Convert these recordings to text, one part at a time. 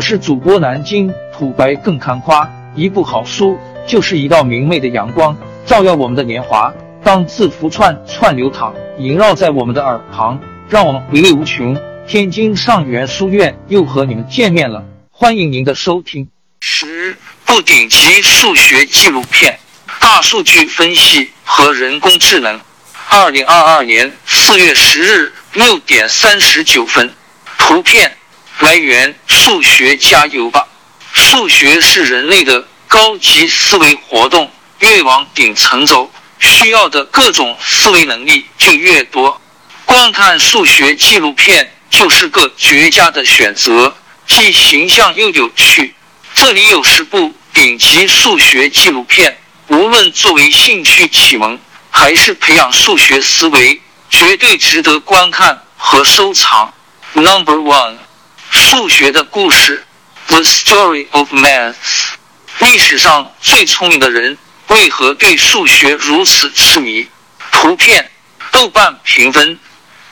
我是主播南京土白更看花，一部好书就是一道明媚的阳光，照耀我们的年华。当字符串串流淌，萦绕在我们的耳旁，让我们回味无穷。天津上元书院又和你们见面了，欢迎您的收听。十部顶级数学纪录片，大数据分析和人工智能。二零二二年四月十日六点三十九分，图片。来源：数学加油吧！数学是人类的高级思维活动，越往顶层走，需要的各种思维能力就越多。观看数学纪录片就是个绝佳的选择，既形象又有趣。这里有十部顶级数学纪录片，无论作为兴趣启蒙还是培养数学思维，绝对值得观看和收藏。Number one。数学的故事，The Story of Math。历史上最聪明的人为何对数学如此痴迷？图片，豆瓣评分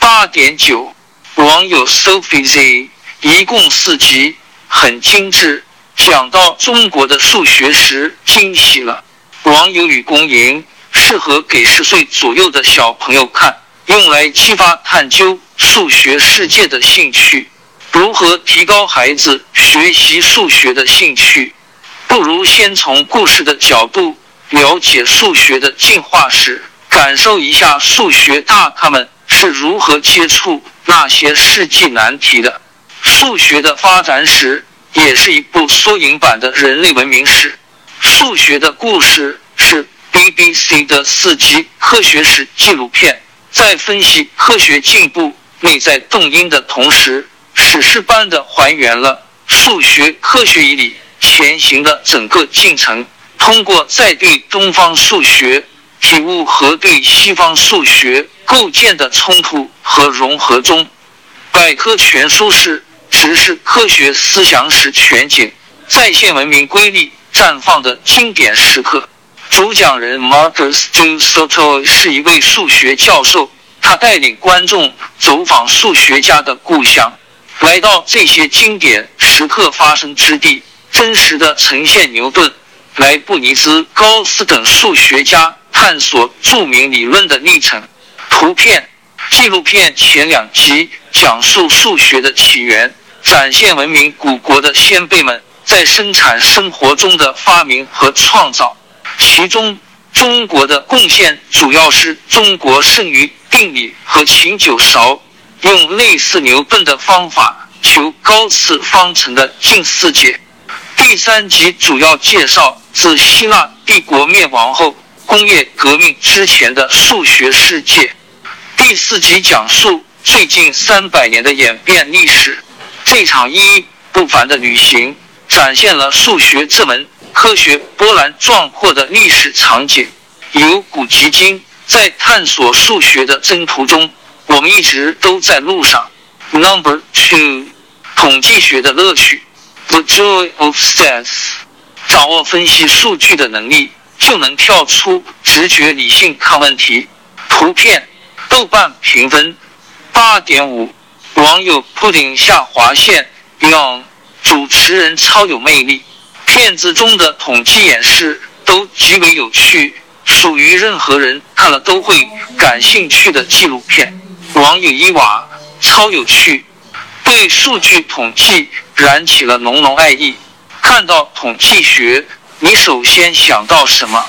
八点九，网友 Sophie Z，一共四集，很精致。讲到中国的数学时，惊喜了。网友与公营适合给十岁左右的小朋友看，用来激发探究数学世界的兴趣。如何提高孩子学习数学的兴趣？不如先从故事的角度了解数学的进化史，感受一下数学大咖们是如何接触那些世纪难题的。数学的发展史也是一部缩影版的人类文明史。数学的故事是 BBC 的四集科学史纪录片，在分析科学进步内在动因的同时。史诗般的还原了数学科学以里前行的整个进程。通过在对东方数学体悟和对西方数学构建的冲突和融合中，百科全书式直视科学思想史全景，再现文明瑰丽绽放的经典时刻。主讲人 Marcus Du Soto 是一位数学教授，他带领观众走访数学家的故乡。来到这些经典时刻发生之地，真实的呈现牛顿、莱布尼兹、高斯等数学家探索著名理论的历程。图片纪录片前两集讲述数学的起源，展现文明古国的先辈们在生产生活中的发明和创造。其中，中国的贡献主要是中国剩余定理和琴酒勺。用类似牛顿的方法求高次方程的近似解。第三集主要介绍自希腊帝国灭亡后工业革命之前的数学世界。第四集讲述最近三百年的演变历史。这场意义不凡的旅行展现了数学这门科学波澜壮阔的历史场景。由古及今，在探索数学的征途中。我们一直都在路上。Number two，统计学的乐趣，The joy of stats，掌握分析数据的能力，就能跳出直觉理性看问题。图片，豆瓣评分八点五，网友 pudding 下划线 young，主持人超有魅力，片子中的统计演示都极为有趣，属于任何人看了都会感兴趣的纪录片。网友伊娃超有趣，对数据统计燃起了浓浓爱意。看到统计学，你首先想到什么？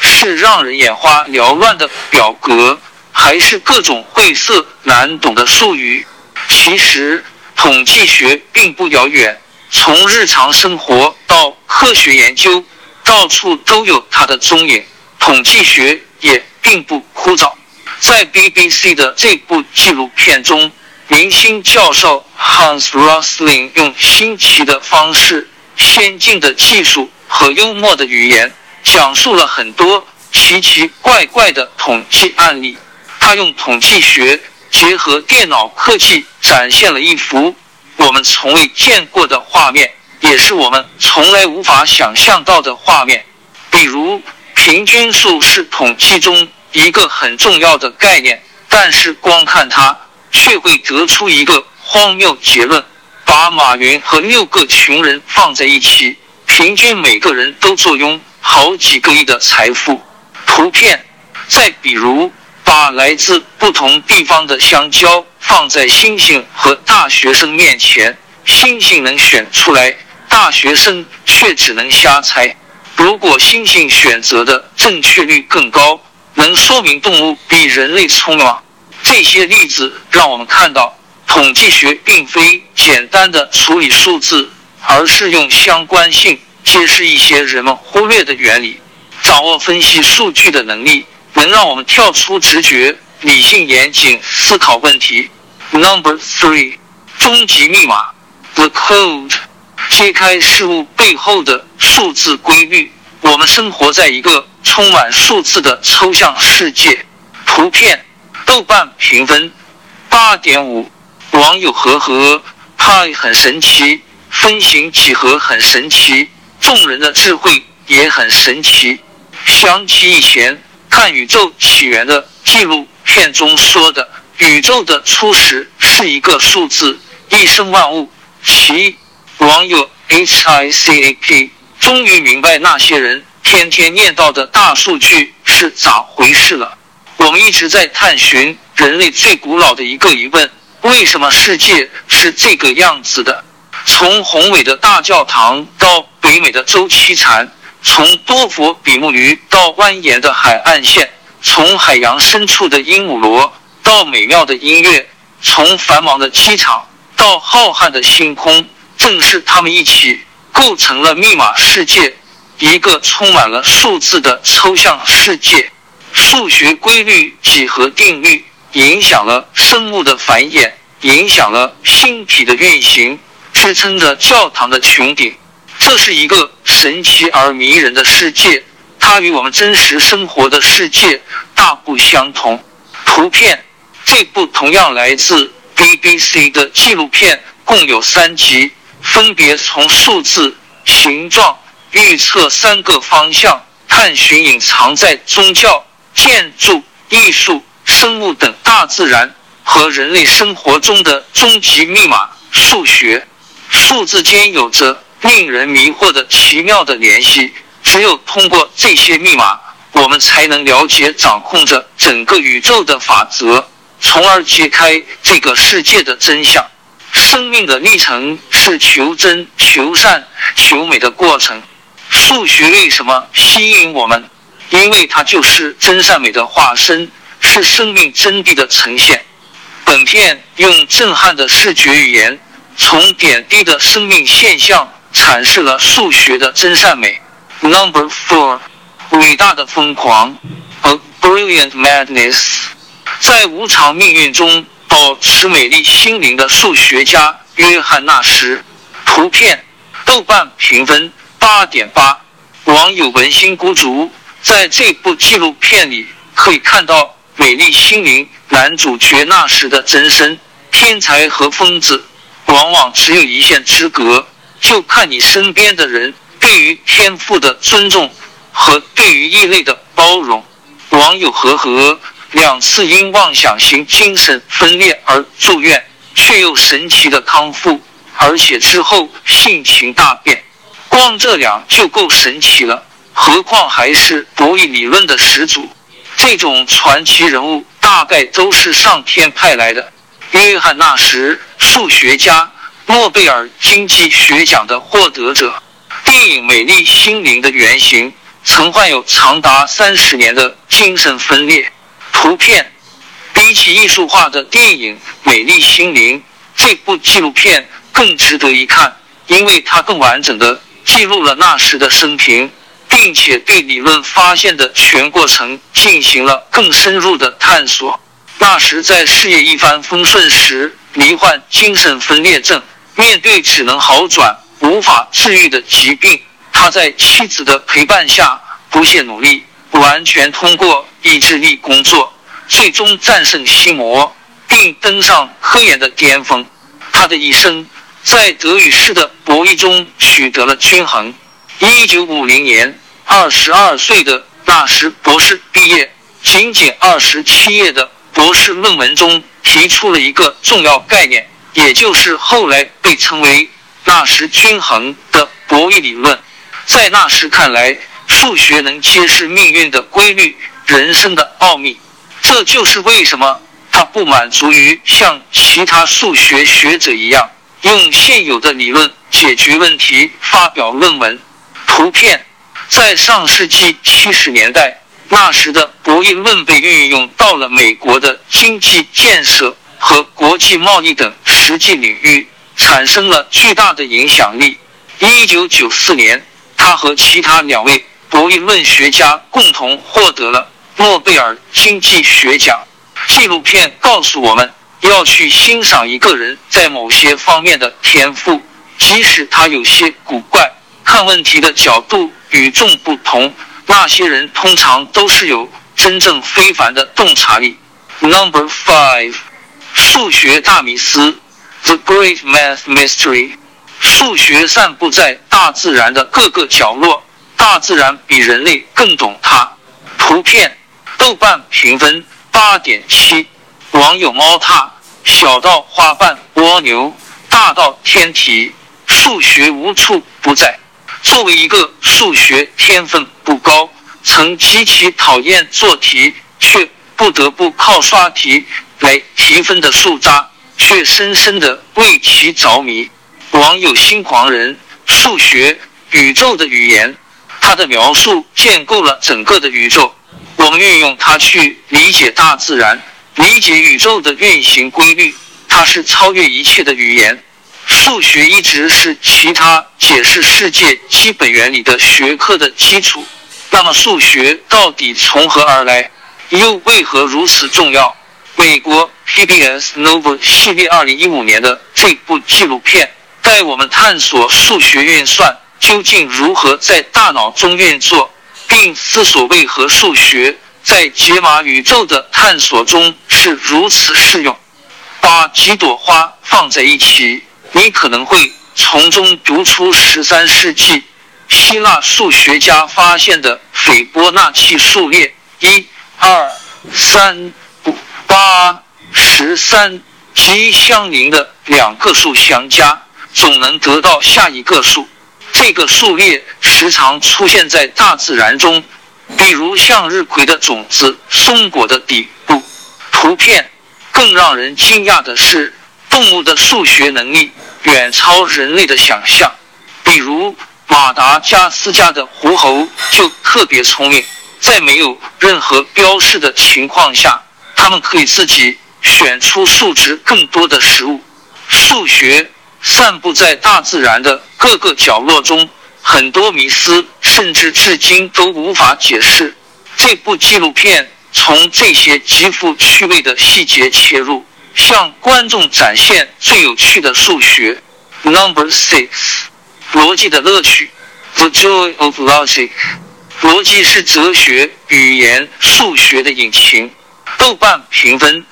是让人眼花缭乱的表格，还是各种晦涩难懂的术语？其实，统计学并不遥远，从日常生活到科学研究，到处都有它的踪影。统计学也并不枯燥。在 BBC 的这部纪录片中，明星教授 Hans Rosling 用新奇的方式、先进的技术和幽默的语言，讲述了很多奇奇怪怪的统计案例。他用统计学结合电脑科技，展现了一幅我们从未见过的画面，也是我们从来无法想象到的画面。比如，平均数是统计中。一个很重要的概念，但是光看它却会得出一个荒谬结论：把马云和六个穷人放在一起，平均每个人都坐拥好几个亿的财富。图片。再比如，把来自不同地方的香蕉放在星星和大学生面前，星星能选出来，大学生却只能瞎猜。如果星星选择的正确率更高，能说明动物比人类聪明吗？这些例子让我们看到，统计学并非简单的处理数字，而是用相关性揭示一些人们忽略的原理。掌握分析数据的能力，能让我们跳出直觉，理性严谨思考问题。Number three，终极密码，The Code，揭开事物背后的数字规律。我们生活在一个充满数字的抽象世界。图片。豆瓣评分八点五，网友和和派很神奇，分形几何很神奇，众人的智慧也很神奇。想起以前看宇宙起源的纪录片中说的，宇宙的初始是一个数字，一生万物。其网友 H I C A P 终于明白那些人天天念叨的大数据是咋回事了。我们一直在探寻人类最古老的一个疑问：为什么世界是这个样子的？从宏伟的大教堂到北美的周期蝉，从多佛比目鱼到蜿蜒的海岸线，从海洋深处的鹦鹉螺到美妙的音乐，从繁忙的机场到浩瀚的星空，正是他们一起构成了密码世界，一个充满了数字的抽象世界。数学规律、几何定律影响了生物的繁衍，影响了星体的运行，支撑着教堂的穹顶。这是一个神奇而迷人的世界，它与我们真实生活的世界大不相同。图片，这部同样来自 BBC 的纪录片共有三集，分别从数字、形状预测三个方向，探寻隐藏在宗教。建筑、艺术、生物等大自然和人类生活中的终极密码——数学、数字间有着令人迷惑的奇妙的联系。只有通过这些密码，我们才能了解掌控着整个宇宙的法则，从而揭开这个世界的真相。生命的历程是求真、求善、求美的过程。数学为什么吸引我们？因为它就是真善美的化身，是生命真谛的呈现。本片用震撼的视觉语言，从点滴的生命现象阐释了数学的真善美。Number four，伟大的疯狂，A brilliant madness，在无常命运中保持美丽心灵的数学家约翰纳什。图片，豆瓣评分八点八，网友文心孤竹。在这部纪录片里，可以看到美丽心灵男主角纳什的真身。天才和疯子往往只有一线之隔，就看你身边的人对于天赋的尊重和对于异类的包容。网友和和两次因妄想型精神分裂而住院，却又神奇的康复，而且之后性情大变。光这两就够神奇了。何况还是博弈理论的始祖，这种传奇人物大概都是上天派来的。约翰纳什，数学家，诺贝尔经济学奖的获得者。电影《美丽心灵》的原型曾患有长达三十年的精神分裂。图片，比起艺术化的电影《美丽心灵》，这部纪录片更值得一看，因为它更完整的记录了纳什的生平。并且对理论发现的全过程进行了更深入的探索。那时在事业一帆风顺时，罹患精神分裂症，面对只能好转无法治愈的疾病，他在妻子的陪伴下不懈努力，完全通过意志力工作，最终战胜心魔，并登上科研的巅峰。他的一生在德与失的博弈中取得了均衡。一九五零年，二十二岁的纳什博士毕业，仅仅二十七页的博士论文中提出了一个重要概念：也就是后来被称为纳什均衡的博弈理论。在纳什看来，数学能揭示命运的规律、人生的奥秘。这就是为什么他不满足于像其他数学学者一样用现有的理论解决问题、发表论文。图片在上世纪七十年代，那时的博弈论被运用到了美国的经济建设和国际贸易等实际领域，产生了巨大的影响力。一九九四年，他和其他两位博弈论学家共同获得了。诺贝尔经济学奖纪录片告诉我们要去欣赏一个人在某些方面的天赋，即使他有些古怪，看问题的角度与众不同。那些人通常都是有真正非凡的洞察力。Number five，数学大迷思，The Great Math Mystery。数学散布在大自然的各个角落，大自然比人类更懂它。图片。豆瓣评分八点七，网友猫踏小到花瓣蜗牛，大到天体，数学无处不在。作为一个数学天分不高、曾极其讨厌做题却不得不靠刷题来提分的数渣，却深深的为其着迷。网友心狂人，数学宇宙的语言，他的描述建构了整个的宇宙。我们运用它去理解大自然，理解宇宙的运行规律。它是超越一切的语言。数学一直是其他解释世界基本原理的学科的基础。那么，数学到底从何而来，又为何如此重要？美国 PBS Nova 系列二零一五年的这部纪录片带我们探索数学运算究竟如何在大脑中运作。并思索为何数学在解码宇宙的探索中是如此适用。把几朵花放在一起，你可能会从中读出十三世纪希腊数学家发现的斐波那契数列：一、二、三、五、八、十三，即相邻的两个数相加，总能得到下一个数。这个数列时常出现在大自然中，比如向日葵的种子、松果的底部。图片更让人惊讶的是，动物的数学能力远超人类的想象。比如马达加斯加的狐猴就特别聪明，在没有任何标示的情况下，它们可以自己选出数值更多的食物。数学。散布在大自然的各个角落中，很多迷思甚至至今都无法解释。这部纪录片从这些极富趣味的细节切入，向观众展现最有趣的数学。Number six，逻辑的乐趣，The joy of logic。逻辑是哲学、语言、数学的引擎。豆瓣评分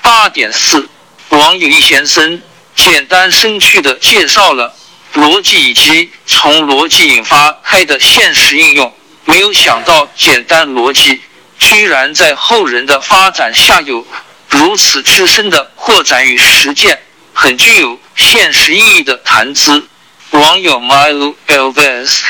八点四，网友易先生。简单生趣的介绍了逻辑以及从逻辑引发开的现实应用。没有想到，简单逻辑居然在后人的发展下有如此之深的扩展与实践，很具有现实意义的谈资。网友 Milo Elvis，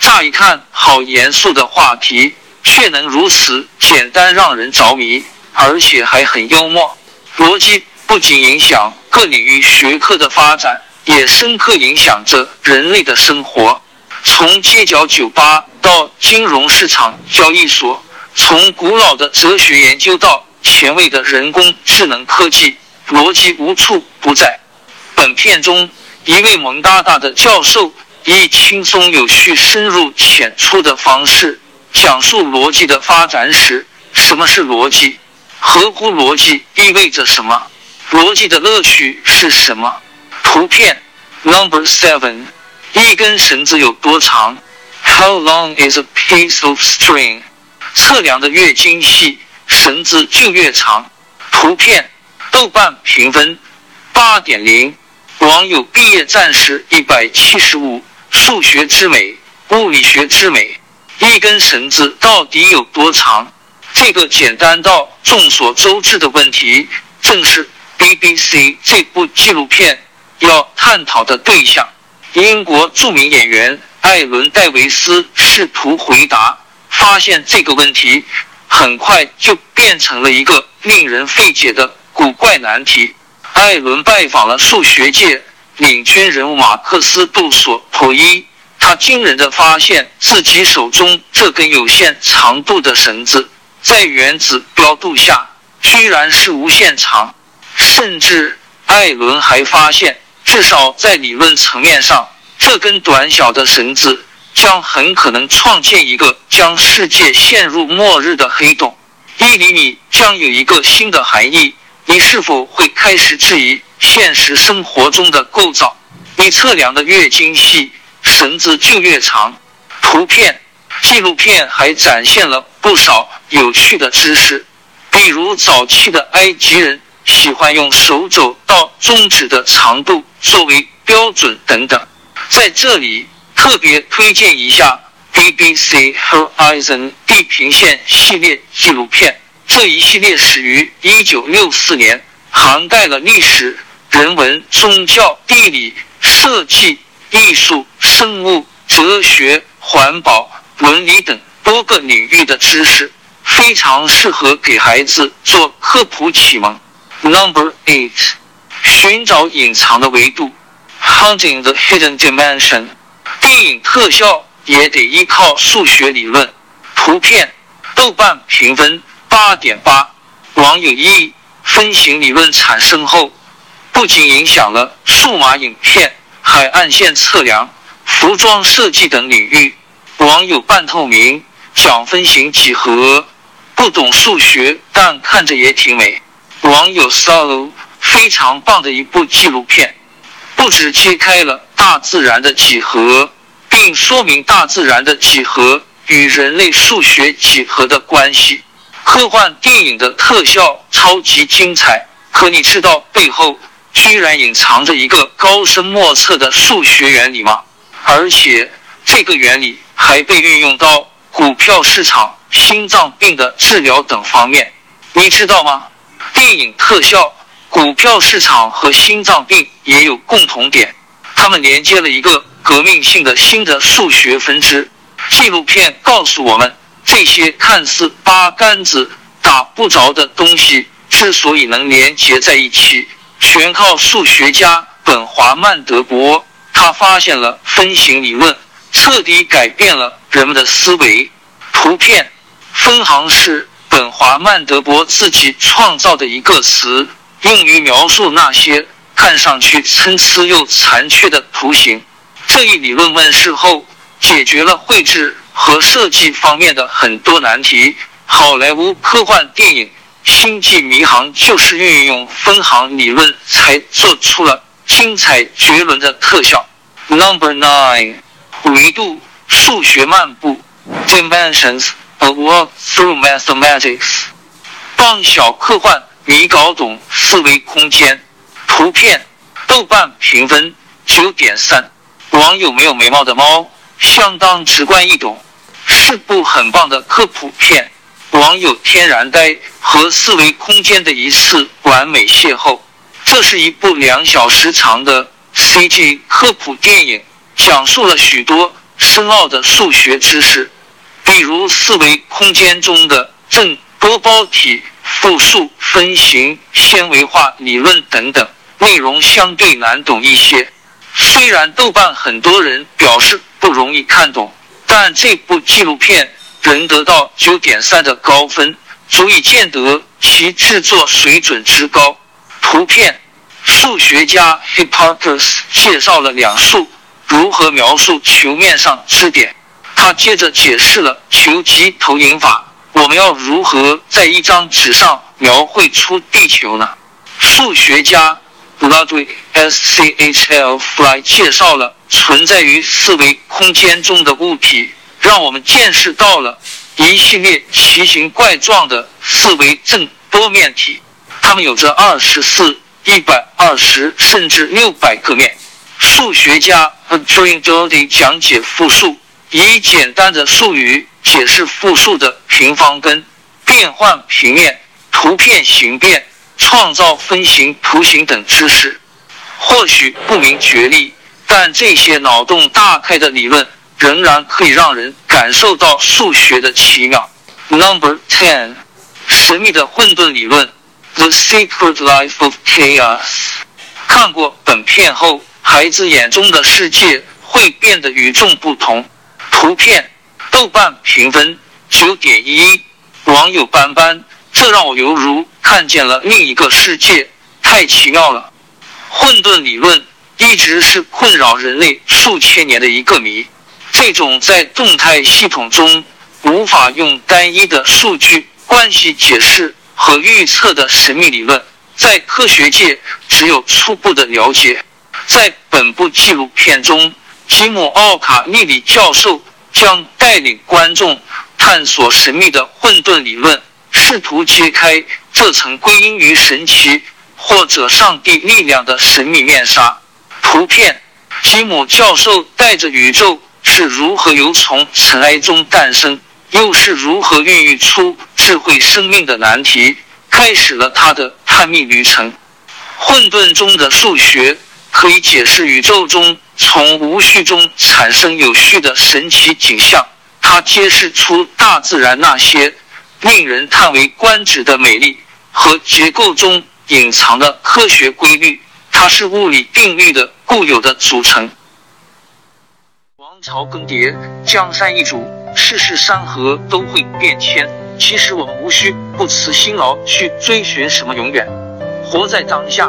乍一看好严肃的话题，却能如此简单让人着迷，而且还很幽默。逻辑。不仅影响各领域学科的发展，也深刻影响着人类的生活。从街角酒吧到金融市场交易所，从古老的哲学研究到前卫的人工智能科技，逻辑无处不在。本片中，一位萌哒哒的教授以轻松有序、深入浅出的方式讲述逻辑的发展史。什么是逻辑？合乎逻辑意味着什么？逻辑的乐趣是什么？图片 Number Seven，一根绳子有多长？How long is a piece of string？测量的越精细，绳子就越长。图片豆瓣评分八点零，网友毕业战士一百七十五，数学之美，物理学之美。一根绳子到底有多长？这个简单到众所周知的问题，正是。BBC 这部纪录片要探讨的对象。英国著名演员艾伦·戴维斯试图回答，发现这个问题很快就变成了一个令人费解的古怪难题。艾伦拜访了数学界领军人物马克思·杜索普伊，他惊人的发现自己手中这根有限长度的绳子，在原子标度下居然是无限长。甚至艾伦还发现，至少在理论层面上，这根短小的绳子将很可能创建一个将世界陷入末日的黑洞。一厘米将有一个新的含义。你是否会开始质疑现实生活中的构造？你测量的越精细，绳子就越长。图片纪录片还展现了不少有趣的知识，比如早期的埃及人。喜欢用手肘到中指的长度作为标准等等，在这里特别推荐一下 BBC Horizon 地平线系列纪录片。这一系列始于1964年，涵盖了历史、人文、宗教、地理、设计、艺术、生物、哲学、环保、伦理等多个领域的知识，非常适合给孩子做科普启蒙。Number eight，寻找隐藏的维度，Hunting the hidden dimension。电影特效也得依靠数学理论。图片，豆瓣评分八点八。网友一，分形理论产生后，不仅影响了数码影片、海岸线测量、服装设计等领域。网友半透明讲分形几何，不懂数学，但看着也挺美。网友 solo 非常棒的一部纪录片，不止揭开了大自然的几何，并说明大自然的几何与人类数学几何的关系。科幻电影的特效超级精彩，可你知道背后居然隐藏着一个高深莫测的数学原理吗？而且这个原理还被运用到股票市场、心脏病的治疗等方面，你知道吗？电影特效、股票市场和心脏病也有共同点，它们连接了一个革命性的新的数学分支。纪录片告诉我们，这些看似八竿子打不着的东西之所以能连接在一起，全靠数学家本华曼德伯。他发现了分形理论，彻底改变了人们的思维。图片分行是。本华曼德伯自己创造的一个词，用于描述那些看上去参差又残缺的图形。这一理论问世后，解决了绘制和设计方面的很多难题。好莱坞科幻电影《星际迷航》就是运用分行理论才做出了精彩绝伦的特效。Number nine，维度数学漫步，Dimensions。A walk through mathematics，帮小科幻迷搞懂四维空间。图片，豆瓣评分九点三。网友没有眉毛的猫，相当直观易懂，是部很棒的科普片。网友天然呆和四维空间的一次完美邂逅。这是一部两小时长的 CG 科普电影，讲述了许多深奥的数学知识。比如四维空间中的正多胞体复数分形纤维化理论等等，内容相对难懂一些。虽然豆瓣很多人表示不容易看懂，但这部纪录片仍得到九点三的高分，足以见得其制作水准之高。图片，数学家 Hipparchus 介绍了两数如何描述球面上支点。他接着解释了球级投影法。我们要如何在一张纸上描绘出地球呢？数学家 Ludwig S C H L Fly 介绍了存在于四维空间中的物体，让我们见识到了一系列奇形怪状的四维正多面体。它们有着二十四、一百二十甚至六百个面。数学家 Adrian Doty 讲解复数。以简单的术语解释复数的平方根、变换平面、图片形变、创造分形、图形等知识。或许不明觉厉，但这些脑洞大开的理论仍然可以让人感受到数学的奇妙。Number ten，神秘的混沌理论，The Secret Life of Chaos。看过本片后，孩子眼中的世界会变得与众不同。图片，豆瓣评分九点一，网友斑斑，这让我犹如看见了另一个世界，太奇妙了。混沌理论一直是困扰人类数千年的一个谜。这种在动态系统中无法用单一的数据关系解释和预测的神秘理论，在科学界只有初步的了解。在本部纪录片中，吉姆·奥卡利里教授将带领观众探索神秘的混沌理论，试图揭开这层归因于神奇。或者上帝力量的神秘面纱。图片：吉姆教授带着宇宙是如何由从尘埃中诞生，又是如何孕育出智慧生命的难题，开始了他的探秘旅程。混沌中的数学可以解释宇宙中从无序中产生有序的神奇景象。它揭示出大自然那些令人叹为观止的美丽和结构中。隐藏的科学规律，它是物理定律的固有的组成。王朝更迭，江山易主，世事山河都会变迁。其实我们无需不辞辛劳去追寻什么永远，活在当下，